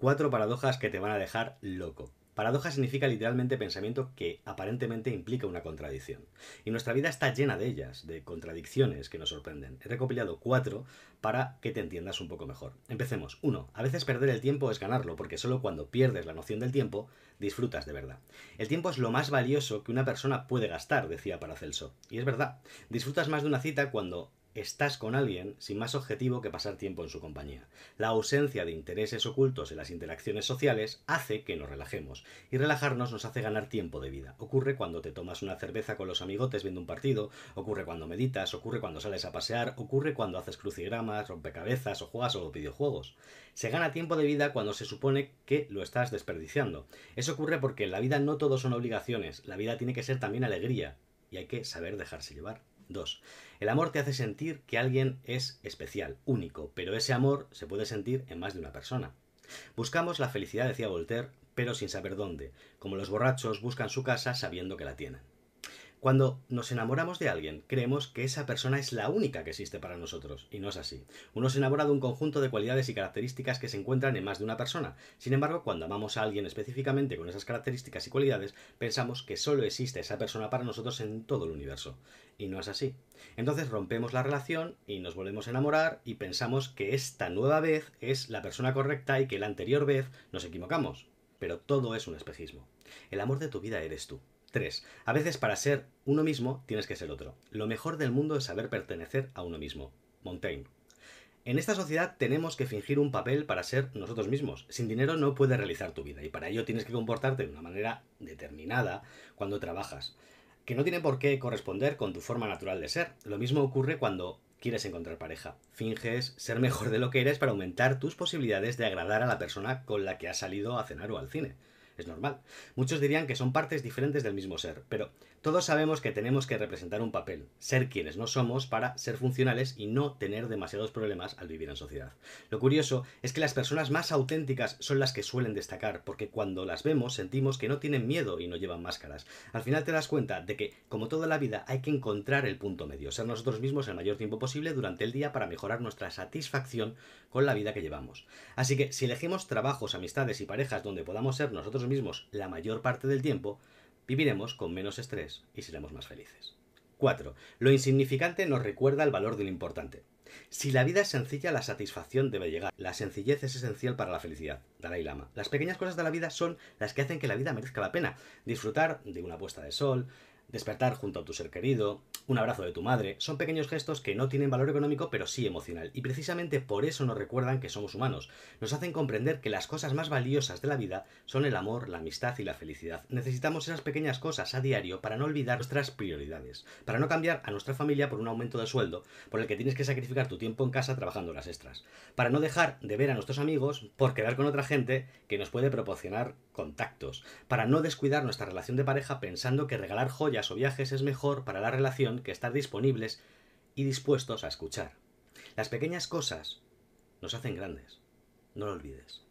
Cuatro paradojas que te van a dejar loco. Paradoja significa literalmente pensamiento que aparentemente implica una contradicción. Y nuestra vida está llena de ellas, de contradicciones que nos sorprenden. He recopilado cuatro para que te entiendas un poco mejor. Empecemos. Uno, a veces perder el tiempo es ganarlo, porque solo cuando pierdes la noción del tiempo, disfrutas de verdad. El tiempo es lo más valioso que una persona puede gastar, decía Paracelso. Y es verdad. Disfrutas más de una cita cuando estás con alguien sin más objetivo que pasar tiempo en su compañía. La ausencia de intereses ocultos en las interacciones sociales hace que nos relajemos, y relajarnos nos hace ganar tiempo de vida. Ocurre cuando te tomas una cerveza con los amigotes viendo un partido, ocurre cuando meditas, ocurre cuando sales a pasear, ocurre cuando haces crucigramas, rompecabezas o juegas o videojuegos. Se gana tiempo de vida cuando se supone que lo estás desperdiciando. Eso ocurre porque en la vida no todo son obligaciones, la vida tiene que ser también alegría, y hay que saber dejarse llevar. 2. El amor te hace sentir que alguien es especial, único, pero ese amor se puede sentir en más de una persona. Buscamos la felicidad, decía Voltaire, pero sin saber dónde, como los borrachos buscan su casa sabiendo que la tienen. Cuando nos enamoramos de alguien, creemos que esa persona es la única que existe para nosotros, y no es así. Uno se enamora de un conjunto de cualidades y características que se encuentran en más de una persona. Sin embargo, cuando amamos a alguien específicamente con esas características y cualidades, pensamos que solo existe esa persona para nosotros en todo el universo. Y no es así. Entonces rompemos la relación y nos volvemos a enamorar y pensamos que esta nueva vez es la persona correcta y que la anterior vez nos equivocamos. Pero todo es un espejismo. El amor de tu vida eres tú. 3. A veces para ser uno mismo tienes que ser otro. Lo mejor del mundo es saber pertenecer a uno mismo. Montaigne. En esta sociedad tenemos que fingir un papel para ser nosotros mismos. Sin dinero no puedes realizar tu vida y para ello tienes que comportarte de una manera determinada cuando trabajas, que no tiene por qué corresponder con tu forma natural de ser. Lo mismo ocurre cuando quieres encontrar pareja. Finges ser mejor de lo que eres para aumentar tus posibilidades de agradar a la persona con la que has salido a cenar o al cine es normal. Muchos dirían que son partes diferentes del mismo ser, pero todos sabemos que tenemos que representar un papel, ser quienes no somos para ser funcionales y no tener demasiados problemas al vivir en sociedad. Lo curioso es que las personas más auténticas son las que suelen destacar, porque cuando las vemos sentimos que no tienen miedo y no llevan máscaras. Al final te das cuenta de que, como toda la vida, hay que encontrar el punto medio, ser nosotros mismos el mayor tiempo posible durante el día para mejorar nuestra satisfacción con la vida que llevamos. Así que si elegimos trabajos, amistades y parejas donde podamos ser nosotros mismos la mayor parte del tiempo, viviremos con menos estrés y seremos más felices. 4. Lo insignificante nos recuerda el valor de lo importante. Si la vida es sencilla, la satisfacción debe llegar. La sencillez es esencial para la felicidad. Dalai Lama. Las pequeñas cosas de la vida son las que hacen que la vida merezca la pena. Disfrutar de una puesta de sol, despertar junto a tu ser querido, un abrazo de tu madre, son pequeños gestos que no tienen valor económico pero sí emocional, y precisamente por eso nos recuerdan que somos humanos, nos hacen comprender que las cosas más valiosas de la vida son el amor, la amistad y la felicidad. Necesitamos esas pequeñas cosas a diario para no olvidar nuestras prioridades, para no cambiar a nuestra familia por un aumento de sueldo por el que tienes que sacrificar tu tiempo en casa trabajando las extras, para no dejar de ver a nuestros amigos por quedar con otra gente que nos puede proporcionar contactos, para no descuidar nuestra relación de pareja pensando que regalar joyas o viajes es mejor para la relación que estar disponibles y dispuestos a escuchar. Las pequeñas cosas nos hacen grandes. No lo olvides.